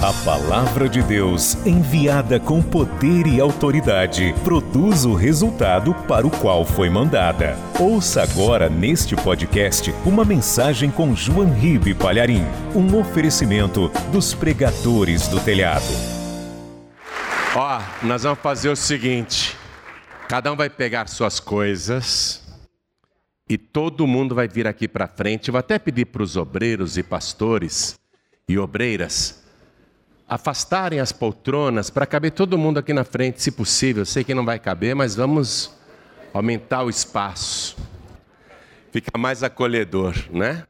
A palavra de Deus, enviada com poder e autoridade, produz o resultado para o qual foi mandada. Ouça agora neste podcast uma mensagem com João Ribe Palharim, um oferecimento dos pregadores do telhado. Ó, nós vamos fazer o seguinte: cada um vai pegar suas coisas e todo mundo vai vir aqui para frente. Vou até pedir para os obreiros e pastores e obreiras afastarem as poltronas para caber todo mundo aqui na frente, se possível. Sei que não vai caber, mas vamos aumentar o espaço. Fica mais acolhedor, né?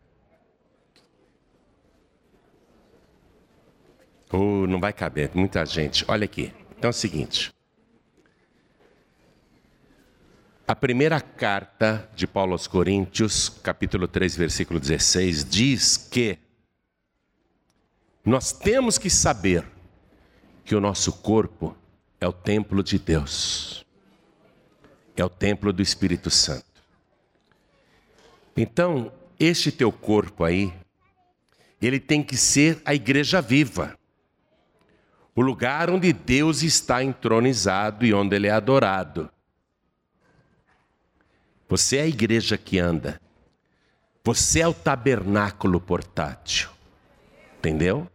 Uh, não vai caber, muita gente. Olha aqui. Então é o seguinte. A primeira carta de Paulo aos Coríntios, capítulo 3, versículo 16, diz que nós temos que saber que o nosso corpo é o templo de Deus, é o templo do Espírito Santo. Então, este teu corpo aí, ele tem que ser a igreja viva, o lugar onde Deus está entronizado e onde Ele é adorado. Você é a igreja que anda, você é o tabernáculo portátil, entendeu?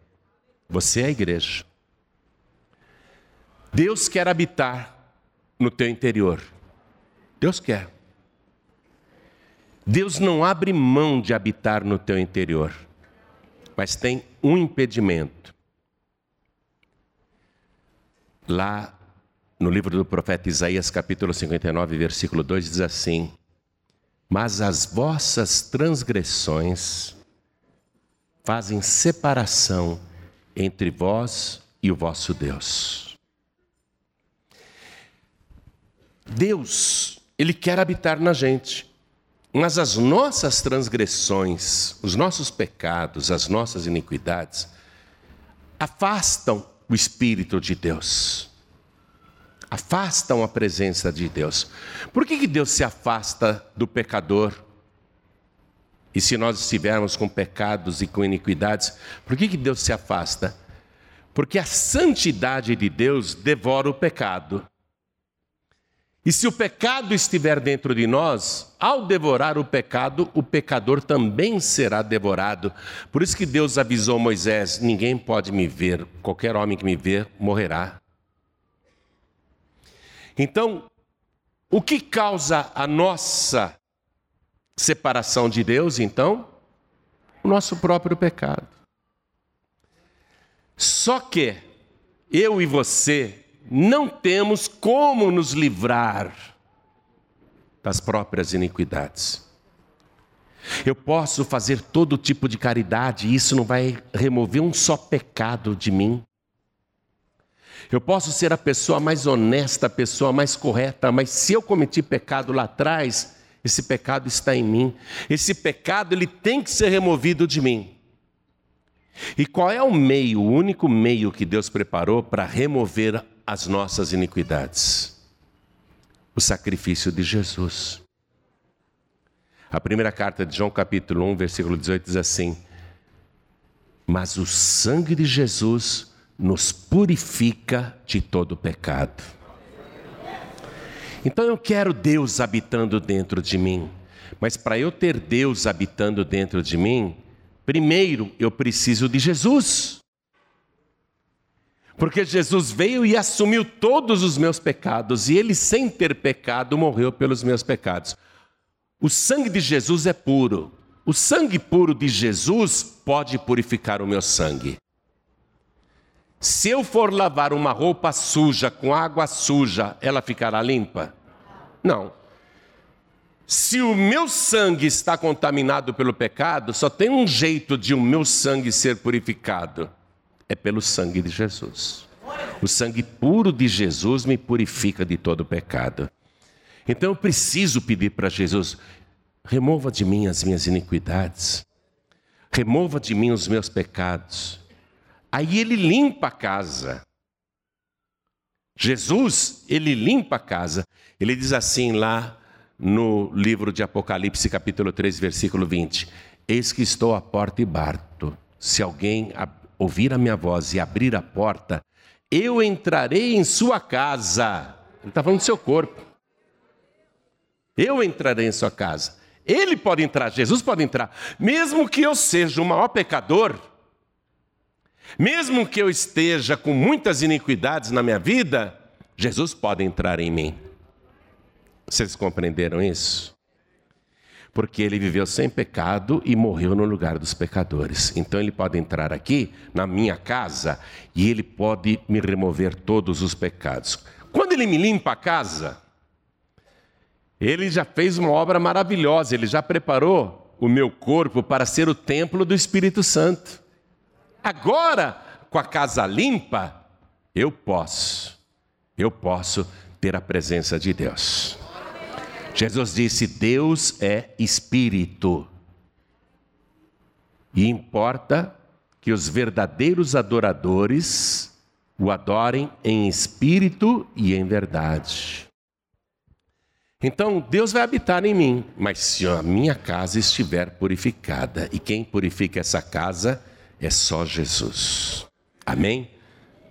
Você é a igreja. Deus quer habitar no teu interior. Deus quer. Deus não abre mão de habitar no teu interior, mas tem um impedimento. Lá no livro do profeta Isaías, capítulo 59, versículo 2, diz assim: Mas as vossas transgressões fazem separação entre vós e o vosso Deus. Deus, Ele quer habitar na gente, mas as nossas transgressões, os nossos pecados, as nossas iniquidades, afastam o Espírito de Deus, afastam a presença de Deus. Por que, que Deus se afasta do pecador? E se nós estivermos com pecados e com iniquidades, por que, que Deus se afasta? Porque a santidade de Deus devora o pecado. E se o pecado estiver dentro de nós, ao devorar o pecado, o pecador também será devorado. Por isso que Deus avisou Moisés: ninguém pode me ver, qualquer homem que me ver morrerá. Então, o que causa a nossa separação de Deus, então? O nosso próprio pecado. Só que eu e você não temos como nos livrar das próprias iniquidades. Eu posso fazer todo tipo de caridade e isso não vai remover um só pecado de mim. Eu posso ser a pessoa mais honesta, a pessoa mais correta, mas se eu cometi pecado lá atrás, esse pecado está em mim. Esse pecado ele tem que ser removido de mim. E qual é o meio, o único meio que Deus preparou para remover as nossas iniquidades? O sacrifício de Jesus. A primeira carta de João, capítulo 1, versículo 18, diz assim: Mas o sangue de Jesus nos purifica de todo pecado. Então eu quero Deus habitando dentro de mim, mas para eu ter Deus habitando dentro de mim, primeiro eu preciso de Jesus. Porque Jesus veio e assumiu todos os meus pecados, e ele, sem ter pecado, morreu pelos meus pecados. O sangue de Jesus é puro. O sangue puro de Jesus pode purificar o meu sangue. Se eu for lavar uma roupa suja com água suja, ela ficará limpa? Não. Se o meu sangue está contaminado pelo pecado, só tem um jeito de o meu sangue ser purificado: é pelo sangue de Jesus. O sangue puro de Jesus me purifica de todo pecado. Então eu preciso pedir para Jesus: remova de mim as minhas iniquidades, remova de mim os meus pecados Aí ele limpa a casa. Jesus, ele limpa a casa. Ele diz assim lá no livro de Apocalipse, capítulo 3, versículo 20: Eis que estou à porta e bato. Se alguém ouvir a minha voz e abrir a porta, eu entrarei em sua casa. Ele está falando do seu corpo. Eu entrarei em sua casa. Ele pode entrar, Jesus pode entrar. Mesmo que eu seja o maior pecador, mesmo que eu esteja com muitas iniquidades na minha vida, Jesus pode entrar em mim. Vocês compreenderam isso? Porque ele viveu sem pecado e morreu no lugar dos pecadores. Então ele pode entrar aqui na minha casa e ele pode me remover todos os pecados. Quando ele me limpa a casa, ele já fez uma obra maravilhosa, ele já preparou o meu corpo para ser o templo do Espírito Santo. Agora, com a casa limpa, eu posso, eu posso ter a presença de Deus. Jesus disse: Deus é espírito. E importa que os verdadeiros adoradores o adorem em espírito e em verdade. Então, Deus vai habitar em mim, mas se a minha casa estiver purificada, e quem purifica essa casa é só Jesus. Amém?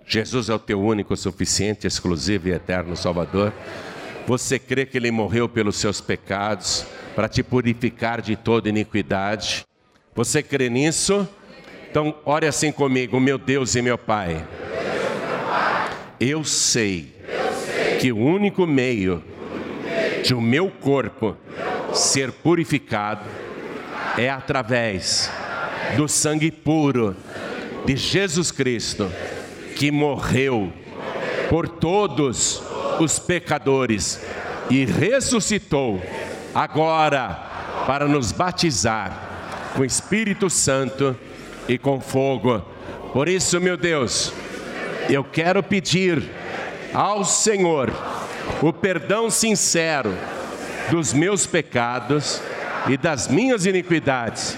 Jesus é o teu único, suficiente, exclusivo e eterno Salvador. Você crê que Ele morreu pelos seus pecados, para te purificar de toda iniquidade? Você crê nisso? Então, ore assim comigo, meu Deus e meu Pai. Eu sei que o único meio de o meu corpo ser purificado é através do sangue puro de Jesus Cristo, que morreu por todos os pecadores e ressuscitou agora para nos batizar com Espírito Santo e com fogo. Por isso, meu Deus, eu quero pedir ao Senhor o perdão sincero dos meus pecados e das minhas iniquidades.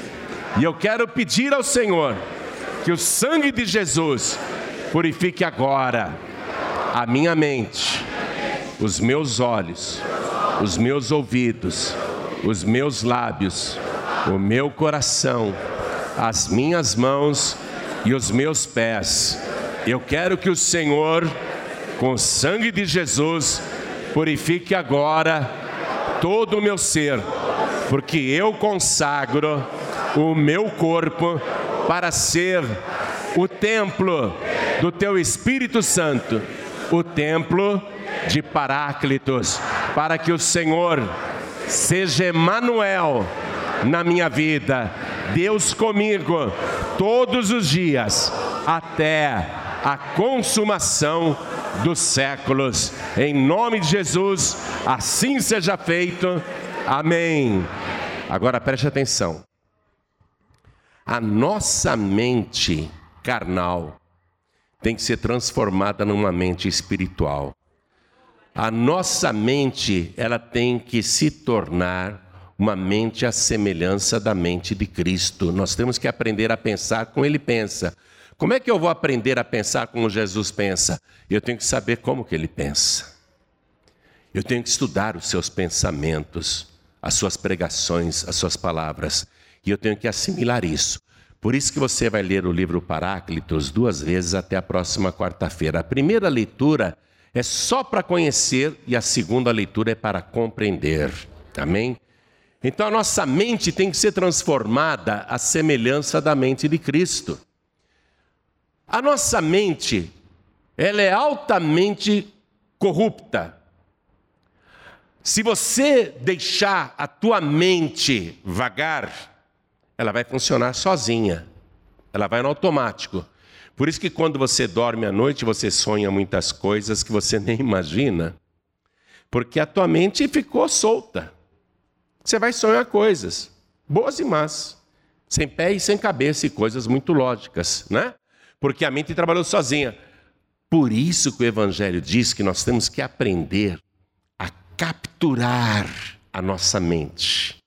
E eu quero pedir ao Senhor que o sangue de Jesus purifique agora a minha mente, os meus olhos, os meus ouvidos, os meus lábios, o meu coração, as minhas mãos e os meus pés. Eu quero que o Senhor, com o sangue de Jesus, purifique agora todo o meu ser, porque eu consagro o meu corpo para ser o templo do teu Espírito Santo, o templo de Paráclitos, para que o Senhor seja Emanuel na minha vida, Deus comigo todos os dias até a consumação dos séculos. Em nome de Jesus, assim seja feito. Amém. Agora preste atenção. A nossa mente carnal tem que ser transformada numa mente espiritual. A nossa mente, ela tem que se tornar uma mente à semelhança da mente de Cristo. Nós temos que aprender a pensar como ele pensa. Como é que eu vou aprender a pensar como Jesus pensa? Eu tenho que saber como que ele pensa. Eu tenho que estudar os seus pensamentos, as suas pregações, as suas palavras, e eu tenho que assimilar isso. Por isso que você vai ler o livro Paráclitos duas vezes até a próxima quarta-feira. A primeira leitura é só para conhecer e a segunda leitura é para compreender. Amém? Então a nossa mente tem que ser transformada à semelhança da mente de Cristo. A nossa mente, ela é altamente corrupta. Se você deixar a tua mente vagar, ela vai funcionar sozinha. Ela vai no automático. Por isso que quando você dorme à noite, você sonha muitas coisas que você nem imagina. Porque a tua mente ficou solta. Você vai sonhar coisas, boas e más, sem pé e sem cabeça, e coisas muito lógicas, né? porque a mente trabalhou sozinha. Por isso que o Evangelho diz que nós temos que aprender a capturar a nossa mente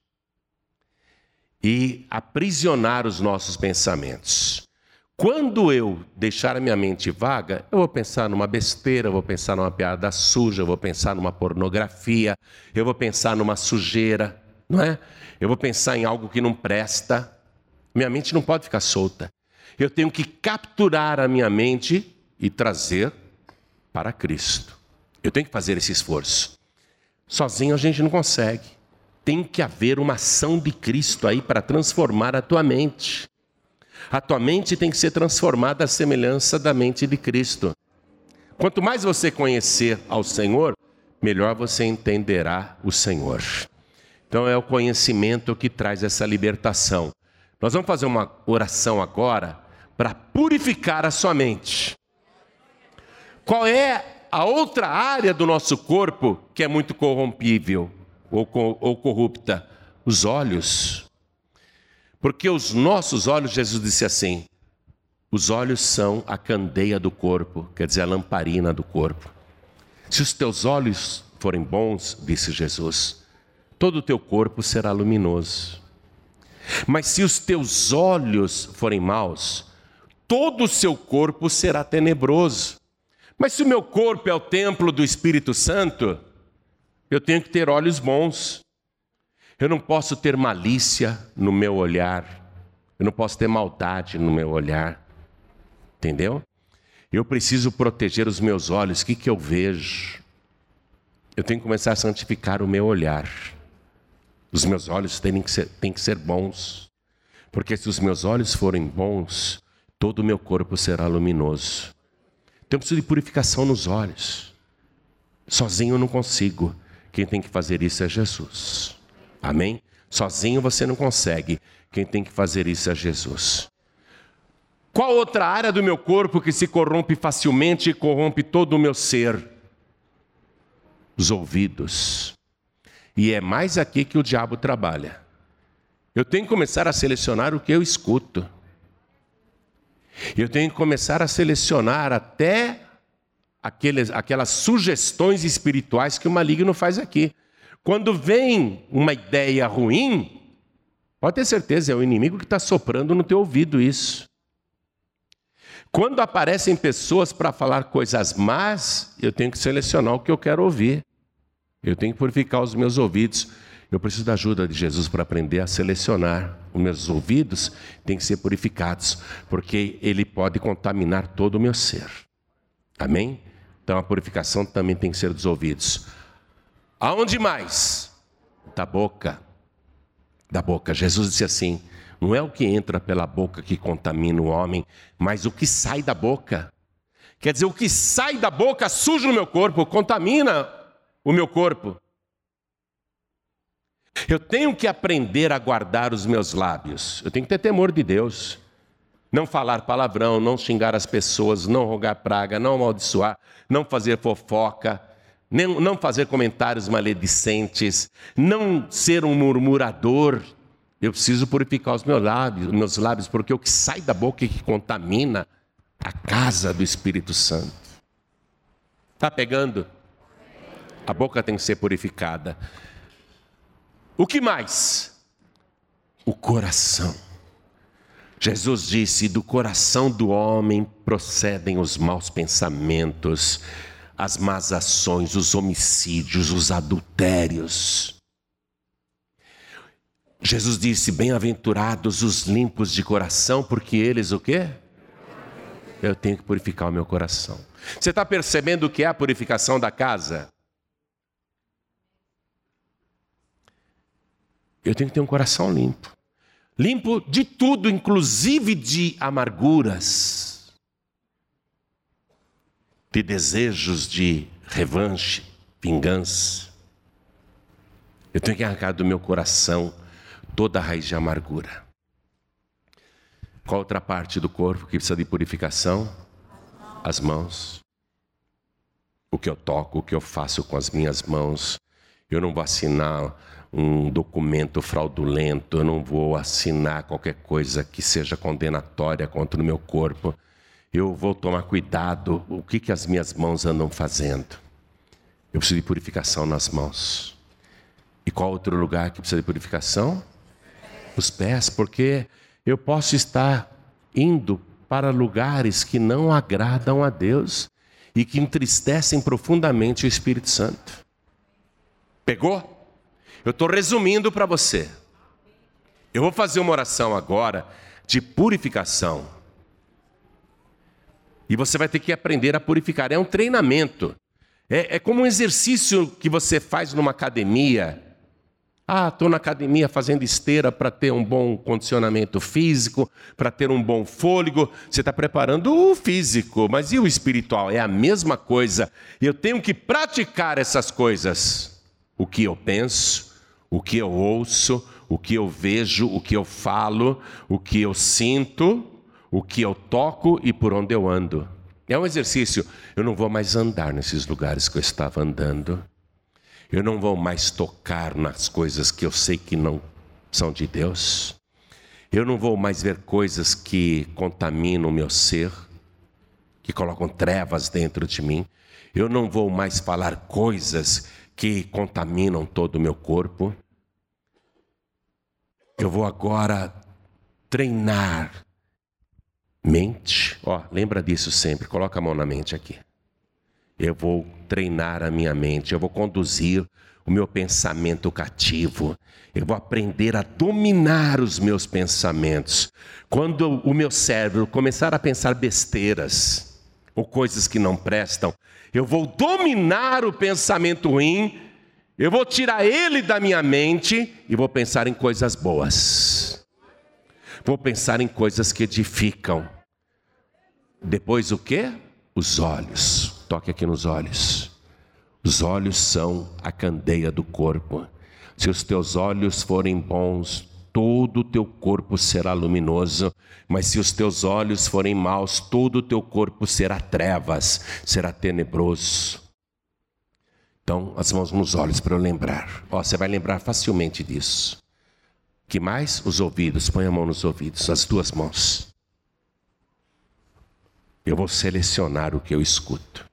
e aprisionar os nossos pensamentos. Quando eu deixar a minha mente vaga, eu vou pensar numa besteira, eu vou pensar numa piada suja, eu vou pensar numa pornografia, eu vou pensar numa sujeira, não é? Eu vou pensar em algo que não presta. Minha mente não pode ficar solta. Eu tenho que capturar a minha mente e trazer para Cristo. Eu tenho que fazer esse esforço. Sozinho a gente não consegue. Tem que haver uma ação de Cristo aí para transformar a tua mente. A tua mente tem que ser transformada à semelhança da mente de Cristo. Quanto mais você conhecer ao Senhor, melhor você entenderá o Senhor. Então é o conhecimento que traz essa libertação. Nós vamos fazer uma oração agora para purificar a sua mente. Qual é a outra área do nosso corpo que é muito corrompível ou, ou corrupta? Os olhos. Porque os nossos olhos, Jesus disse assim: os olhos são a candeia do corpo, quer dizer, a lamparina do corpo. Se os teus olhos forem bons, disse Jesus, todo o teu corpo será luminoso. Mas se os teus olhos forem maus, todo o seu corpo será tenebroso. Mas se o meu corpo é o templo do Espírito Santo, eu tenho que ter olhos bons. Eu não posso ter malícia no meu olhar. Eu não posso ter maldade no meu olhar. Entendeu? Eu preciso proteger os meus olhos. O que, que eu vejo? Eu tenho que começar a santificar o meu olhar. Os meus olhos têm que ser, têm que ser bons. Porque se os meus olhos forem bons, todo o meu corpo será luminoso. Então eu preciso de purificação nos olhos. Sozinho eu não consigo. Quem tem que fazer isso é Jesus. Amém? Sozinho você não consegue. Quem tem que fazer isso é Jesus. Qual outra área do meu corpo que se corrompe facilmente e corrompe todo o meu ser? Os ouvidos. E é mais aqui que o diabo trabalha. Eu tenho que começar a selecionar o que eu escuto. Eu tenho que começar a selecionar até aqueles, aquelas sugestões espirituais que o maligno faz aqui. Quando vem uma ideia ruim, pode ter certeza, é o inimigo que está soprando no teu ouvido isso. Quando aparecem pessoas para falar coisas más, eu tenho que selecionar o que eu quero ouvir. Eu tenho que purificar os meus ouvidos. Eu preciso da ajuda de Jesus para aprender a selecionar. Os meus ouvidos têm que ser purificados, porque ele pode contaminar todo o meu ser. Amém? Então a purificação também tem que ser dos ouvidos. Aonde mais? Da boca. Da boca. Jesus disse assim: não é o que entra pela boca que contamina o homem, mas o que sai da boca. Quer dizer, o que sai da boca suja o meu corpo, contamina o meu corpo. Eu tenho que aprender a guardar os meus lábios. Eu tenho que ter temor de Deus. Não falar palavrão, não xingar as pessoas, não rogar praga, não amaldiçoar, não fazer fofoca, não fazer comentários maledicentes, não ser um murmurador. Eu preciso purificar os meus lábios, meus lábios, porque o que sai da boca é que contamina a casa do Espírito Santo. Está pegando? A boca tem que ser purificada. O que mais? O coração. Jesus disse: do coração do homem procedem os maus pensamentos, as más ações, os homicídios, os adultérios. Jesus disse: Bem-aventurados os limpos de coração, porque eles o quê? Eu tenho que purificar o meu coração. Você está percebendo o que é a purificação da casa? Eu tenho que ter um coração limpo. Limpo de tudo, inclusive de amarguras, de desejos de revanche, vingança. Eu tenho que arrancar do meu coração toda a raiz de amargura. Qual outra parte do corpo que precisa de purificação? As mãos. O que eu toco, o que eu faço com as minhas mãos. Eu não vou assinar um documento fraudulento, eu não vou assinar qualquer coisa que seja condenatória contra o meu corpo. Eu vou tomar cuidado o que, que as minhas mãos andam fazendo. Eu preciso de purificação nas mãos. E qual outro lugar que precisa de purificação? Os pés, porque eu posso estar indo para lugares que não agradam a Deus e que entristecem profundamente o Espírito Santo. Pegou? Eu estou resumindo para você. Eu vou fazer uma oração agora de purificação. E você vai ter que aprender a purificar. É um treinamento. É, é como um exercício que você faz numa academia. Ah, estou na academia fazendo esteira para ter um bom condicionamento físico, para ter um bom fôlego. Você está preparando o físico, mas e o espiritual? É a mesma coisa. Eu tenho que praticar essas coisas. O que eu penso, o que eu ouço, o que eu vejo, o que eu falo, o que eu sinto, o que eu toco e por onde eu ando. É um exercício. Eu não vou mais andar nesses lugares que eu estava andando. Eu não vou mais tocar nas coisas que eu sei que não são de Deus. Eu não vou mais ver coisas que contaminam o meu ser, que colocam trevas dentro de mim. Eu não vou mais falar coisas que contaminam todo o meu corpo. Eu vou agora treinar mente. Ó, lembra disso sempre, coloca a mão na mente aqui. Eu vou treinar a minha mente, eu vou conduzir o meu pensamento cativo. Eu vou aprender a dominar os meus pensamentos. Quando o meu cérebro começar a pensar besteiras ou coisas que não prestam, eu vou dominar o pensamento ruim eu vou tirar ele da minha mente e vou pensar em coisas boas. Vou pensar em coisas que edificam. Depois o que? Os olhos. Toque aqui nos olhos. Os olhos são a candeia do corpo. Se os teus olhos forem bons, todo o teu corpo será luminoso, mas se os teus olhos forem maus, todo o teu corpo será trevas, será tenebroso. Então, as mãos nos olhos para eu lembrar. Ó, você vai lembrar facilmente disso. Que mais? Os ouvidos. Põe a mão nos ouvidos, as duas mãos. Eu vou selecionar o que eu escuto.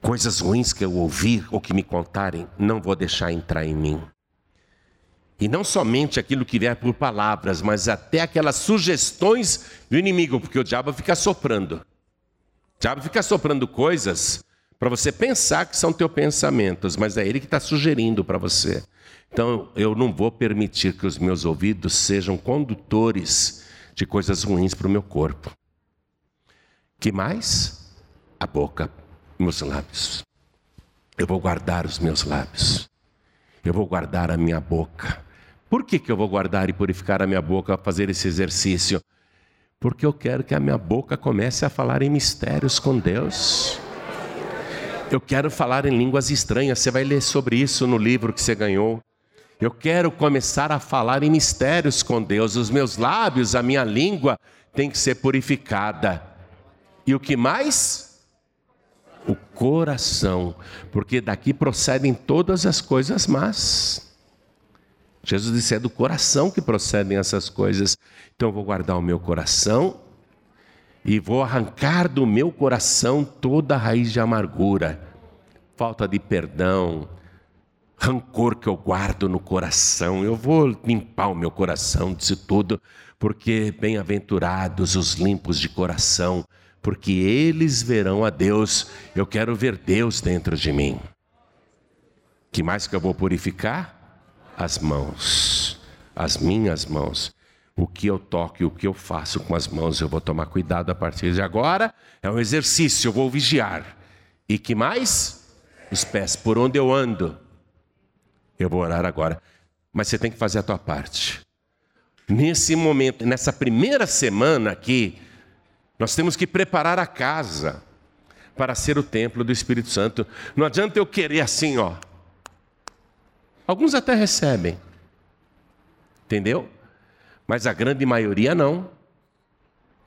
Coisas ruins que eu ouvir ou que me contarem, não vou deixar entrar em mim. E não somente aquilo que vier por palavras, mas até aquelas sugestões do inimigo, porque o diabo fica soprando. O diabo fica soprando coisas para você pensar que são teus pensamentos, mas é ele que está sugerindo para você. Então eu não vou permitir que os meus ouvidos sejam condutores de coisas ruins para o meu corpo. Que mais? A boca, meus lábios. Eu vou guardar os meus lábios. Eu vou guardar a minha boca. Por que, que eu vou guardar e purificar a minha boca, fazer esse exercício? Porque eu quero que a minha boca comece a falar em mistérios com Deus. Eu quero falar em línguas estranhas. Você vai ler sobre isso no livro que você ganhou. Eu quero começar a falar em mistérios com Deus. Os meus lábios, a minha língua tem que ser purificada. E o que mais? O coração, porque daqui procedem todas as coisas más. Jesus disse: é do coração que procedem essas coisas. Então eu vou guardar o meu coração e vou arrancar do meu coração toda a raiz de amargura, falta de perdão, rancor que eu guardo no coração. Eu vou limpar o meu coração disso tudo, porque bem-aventurados os limpos de coração, porque eles verão a Deus. Eu quero ver Deus dentro de mim. Que mais que eu vou purificar? As mãos, as minhas mãos o que eu toco e o que eu faço com as mãos, eu vou tomar cuidado a partir de agora. É um exercício, eu vou vigiar. E que mais? Os pés, por onde eu ando. Eu vou orar agora. Mas você tem que fazer a tua parte. Nesse momento, nessa primeira semana aqui, nós temos que preparar a casa para ser o templo do Espírito Santo. Não adianta eu querer assim, ó. Alguns até recebem. Entendeu? mas a grande maioria não.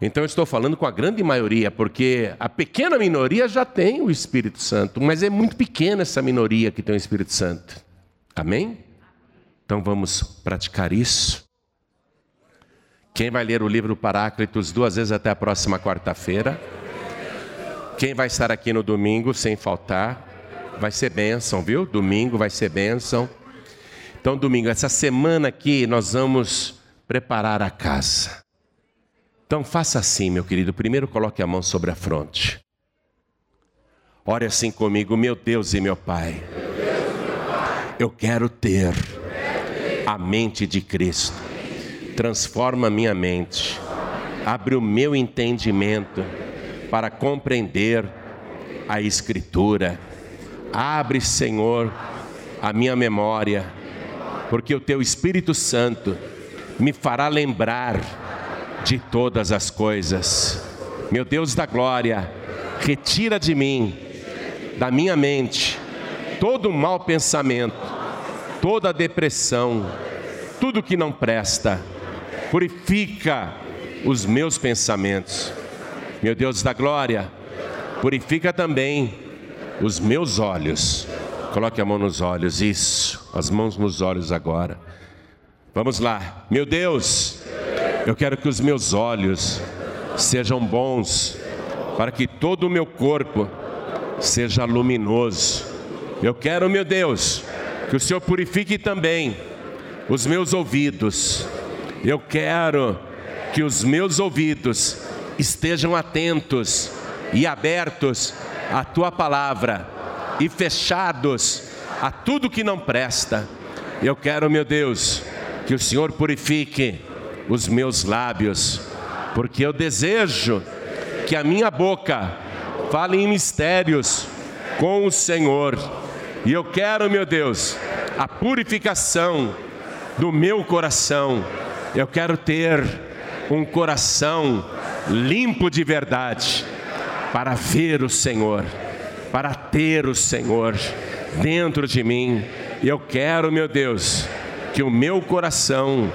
Então eu estou falando com a grande maioria, porque a pequena minoria já tem o Espírito Santo, mas é muito pequena essa minoria que tem o Espírito Santo. Amém? Então vamos praticar isso. Quem vai ler o livro Paráclitos duas vezes até a próxima quarta-feira? Quem vai estar aqui no domingo sem faltar? Vai ser bênção, viu? Domingo vai ser bênção. Então, domingo, essa semana aqui nós vamos preparar a casa. Então faça assim, meu querido. Primeiro coloque a mão sobre a fronte. Ore assim comigo, meu Deus e meu Pai. Eu quero ter a mente de Cristo. Transforma minha mente. abre o meu entendimento para compreender a Escritura. Abre, Senhor, a minha memória, porque o Teu Espírito Santo me fará lembrar de todas as coisas. Meu Deus da glória, retira de mim, da minha mente, todo mau pensamento, toda depressão, tudo que não presta. Purifica os meus pensamentos. Meu Deus da glória, purifica também os meus olhos. Coloque a mão nos olhos, isso, as mãos nos olhos agora. Vamos lá, meu Deus, eu quero que os meus olhos sejam bons, para que todo o meu corpo seja luminoso. Eu quero, meu Deus, que o Senhor purifique também os meus ouvidos. Eu quero que os meus ouvidos estejam atentos e abertos à tua palavra e fechados a tudo que não presta. Eu quero, meu Deus, que o Senhor purifique os meus lábios, porque eu desejo que a minha boca fale em mistérios com o Senhor. E eu quero, meu Deus, a purificação do meu coração. Eu quero ter um coração limpo de verdade para ver o Senhor, para ter o Senhor dentro de mim. Eu quero, meu Deus, que o meu coração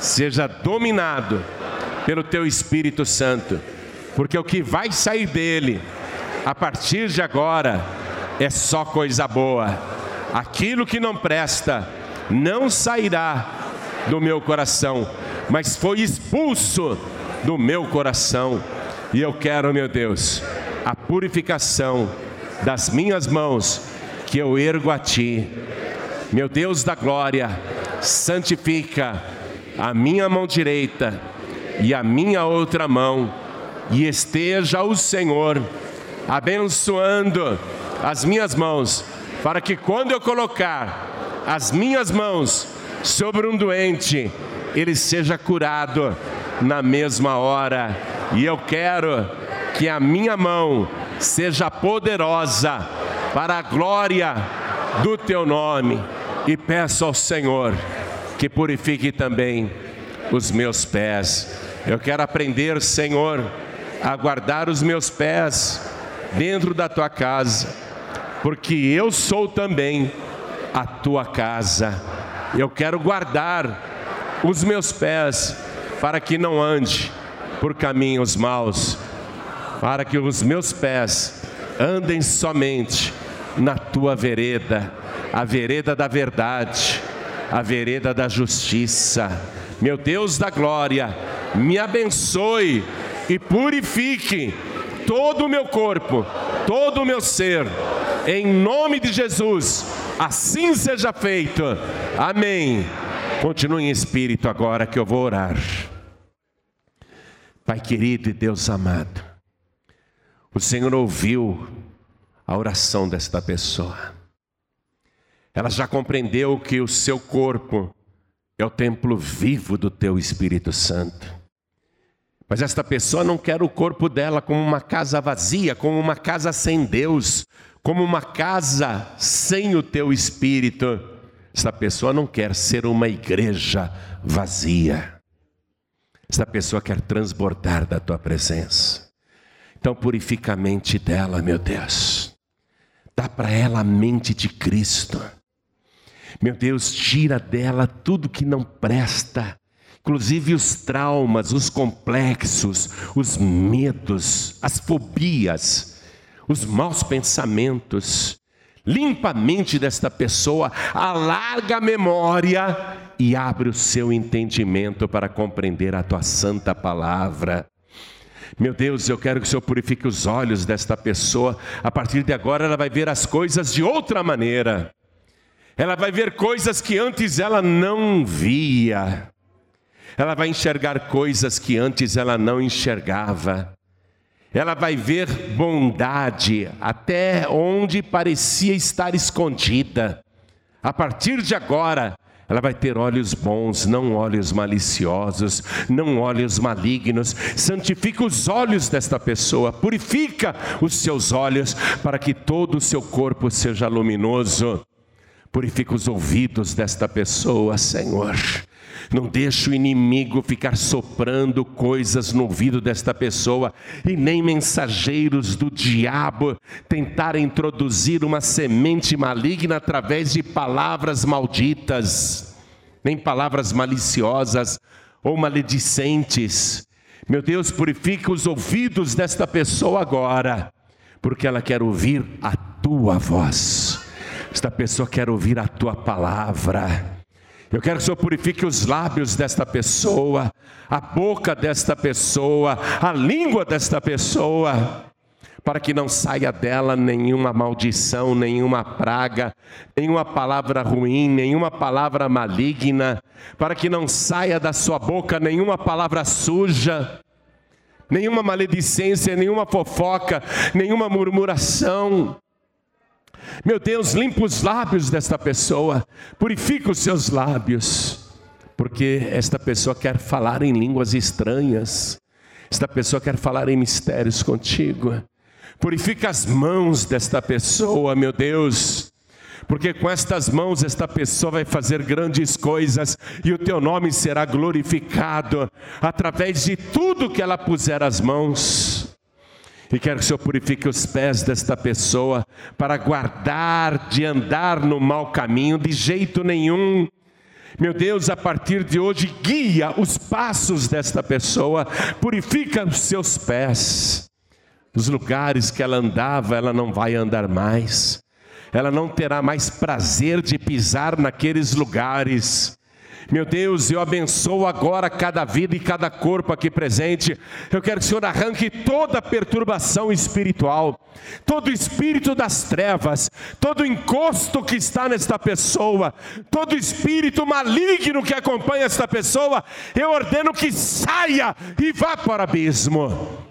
seja dominado pelo teu Espírito Santo, porque o que vai sair dele a partir de agora é só coisa boa. Aquilo que não presta não sairá do meu coração, mas foi expulso do meu coração. E eu quero, meu Deus, a purificação das minhas mãos que eu ergo a ti. Meu Deus da glória, santifica a minha mão direita e a minha outra mão, e esteja o Senhor abençoando as minhas mãos, para que quando eu colocar as minhas mãos sobre um doente, ele seja curado na mesma hora. E eu quero que a minha mão seja poderosa para a glória do teu nome. E peço ao Senhor que purifique também os meus pés. Eu quero aprender, Senhor, a guardar os meus pés dentro da tua casa, porque eu sou também a tua casa. Eu quero guardar os meus pés para que não ande por caminhos maus, para que os meus pés andem somente na tua vereda, a vereda da verdade, a vereda da justiça. Meu Deus da glória, me abençoe e purifique todo o meu corpo, todo o meu ser, em nome de Jesus, assim seja feito. Amém. Continue em espírito agora que eu vou orar. Pai querido e Deus amado, o Senhor ouviu a oração desta pessoa. Ela já compreendeu que o seu corpo é o templo vivo do teu Espírito Santo. Mas esta pessoa não quer o corpo dela como uma casa vazia, como uma casa sem Deus, como uma casa sem o teu espírito. Esta pessoa não quer ser uma igreja vazia. Esta pessoa quer transbordar da tua presença. Então purifica a mente dela, meu Deus. Dá para ela a mente de Cristo. Meu Deus, tira dela tudo que não presta inclusive os traumas, os complexos, os medos, as fobias, os maus pensamentos. Limpa a mente desta pessoa, alarga a memória e abre o seu entendimento para compreender a tua santa palavra. Meu Deus, eu quero que o Senhor purifique os olhos desta pessoa. A partir de agora, ela vai ver as coisas de outra maneira. Ela vai ver coisas que antes ela não via ela vai enxergar coisas que antes ela não enxergava. Ela vai ver bondade até onde parecia estar escondida. A partir de agora, Ela vai ter olhos bons, não olhos maliciosos, não olhos malignos. Santifica os olhos desta pessoa, purifica os seus olhos para que todo o seu corpo seja luminoso. Purifica os ouvidos desta pessoa, Senhor. Não deixe o inimigo ficar soprando coisas no ouvido desta pessoa e nem mensageiros do diabo tentar introduzir uma semente maligna através de palavras malditas, nem palavras maliciosas ou maledicentes. Meu Deus, purifica os ouvidos desta pessoa agora, porque ela quer ouvir a tua voz. Esta pessoa quer ouvir a tua palavra. Eu quero que o Senhor purifique os lábios desta pessoa, a boca desta pessoa, a língua desta pessoa, para que não saia dela nenhuma maldição, nenhuma praga, nenhuma palavra ruim, nenhuma palavra maligna, para que não saia da sua boca nenhuma palavra suja, nenhuma maledicência, nenhuma fofoca, nenhuma murmuração. Meu Deus, limpa os lábios desta pessoa, purifica os seus lábios, porque esta pessoa quer falar em línguas estranhas, esta pessoa quer falar em mistérios contigo. Purifica as mãos desta pessoa, meu Deus, porque com estas mãos esta pessoa vai fazer grandes coisas e o teu nome será glorificado através de tudo que ela puser as mãos. E quero que o Senhor purifique os pés desta pessoa para guardar de andar no mau caminho de jeito nenhum. Meu Deus, a partir de hoje, guia os passos desta pessoa, purifica os seus pés. Os lugares que ela andava, ela não vai andar mais. Ela não terá mais prazer de pisar naqueles lugares. Meu Deus, eu abençoo agora cada vida e cada corpo aqui presente. Eu quero que o Senhor arranque toda perturbação espiritual, todo espírito das trevas, todo encosto que está nesta pessoa, todo espírito maligno que acompanha esta pessoa. Eu ordeno que saia e vá para o abismo.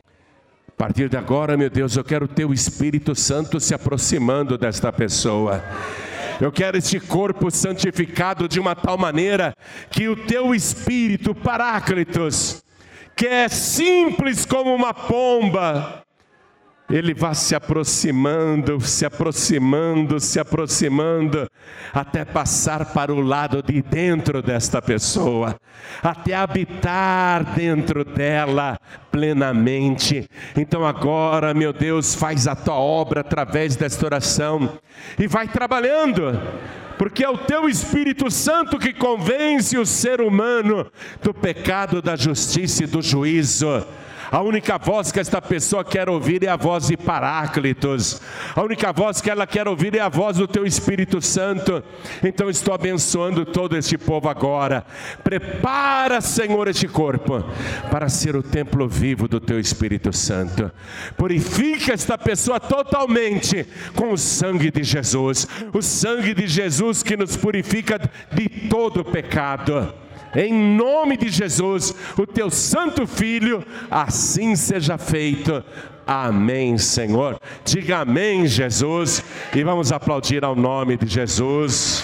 A partir de agora, meu Deus, eu quero o teu Espírito Santo se aproximando desta pessoa. Eu quero este corpo santificado de uma tal maneira que o teu espírito, Paráclitos, que é simples como uma pomba, ele vai se aproximando, se aproximando, se aproximando, até passar para o lado de dentro desta pessoa, até habitar dentro dela plenamente. Então agora, meu Deus, faz a tua obra através desta oração e vai trabalhando porque é o teu Espírito Santo que convence o ser humano do pecado, da justiça e do juízo. A única voz que esta pessoa quer ouvir é a voz de Paráclitos. A única voz que ela quer ouvir é a voz do teu Espírito Santo. Então estou abençoando todo este povo agora. Prepara, Senhor, este corpo para ser o templo vivo do teu Espírito Santo. Purifica esta pessoa totalmente com o sangue de Jesus. O sangue de Jesus que nos purifica de todo pecado em nome de Jesus, o teu santo filho, assim seja feito. Amém, Senhor. Diga amém, Jesus, e vamos aplaudir ao nome de Jesus.